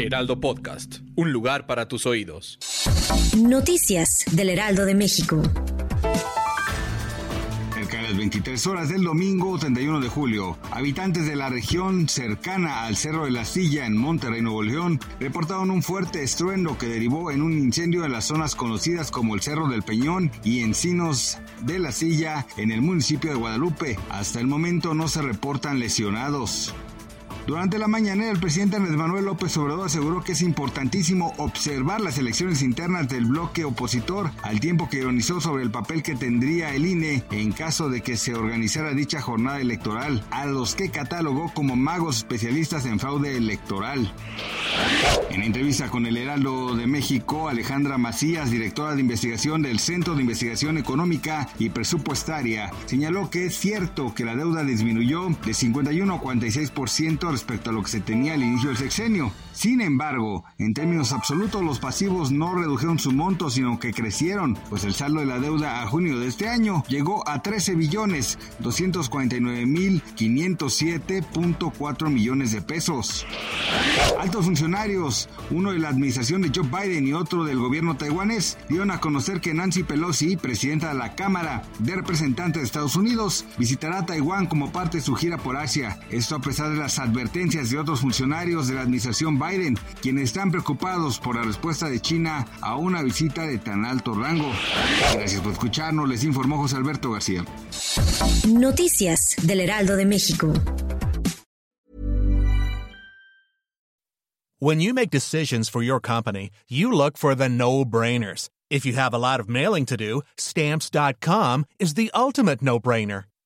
Heraldo Podcast, un lugar para tus oídos. Noticias del Heraldo de México. Cerca de las 23 horas del domingo 31 de julio, habitantes de la región cercana al Cerro de la Silla en Monterrey, Nuevo León, reportaron un fuerte estruendo que derivó en un incendio en las zonas conocidas como el Cerro del Peñón y Encinos de la Silla en el municipio de Guadalupe. Hasta el momento no se reportan lesionados. Durante la mañanera, el presidente Andrés Manuel López Obrador aseguró que es importantísimo observar las elecciones internas del bloque opositor, al tiempo que ironizó sobre el papel que tendría el INE en caso de que se organizara dicha jornada electoral, a los que catalogó como magos especialistas en fraude electoral. En entrevista con el Heraldo de México, Alejandra Macías, directora de investigación del Centro de Investigación Económica y Presupuestaria, señaló que es cierto que la deuda disminuyó de 51 a 46% respecto a lo que se tenía al inicio del sexenio. Sin embargo, en términos absolutos los pasivos no redujeron su monto, sino que crecieron, pues el saldo de la deuda a junio de este año llegó a 13 billones 249 mil 507.4 millones de pesos. Altos funcionarios, uno de la administración de Joe Biden y otro del gobierno taiwanés, dieron a conocer que Nancy Pelosi, presidenta de la Cámara de Representantes de Estados Unidos, visitará Taiwán como parte de su gira por Asia. Esto a pesar de las advertencias de otros funcionarios de la administración Biden, quienes están preocupados por la respuesta de China a una visita de tan alto rango. Gracias por escucharnos, les informó José Alberto García. Noticias del Heraldo de México. When you make decisions for your company, you look for the no-brainers. If you have a lot of mailing to do, stamps.com is the ultimate no-brainer.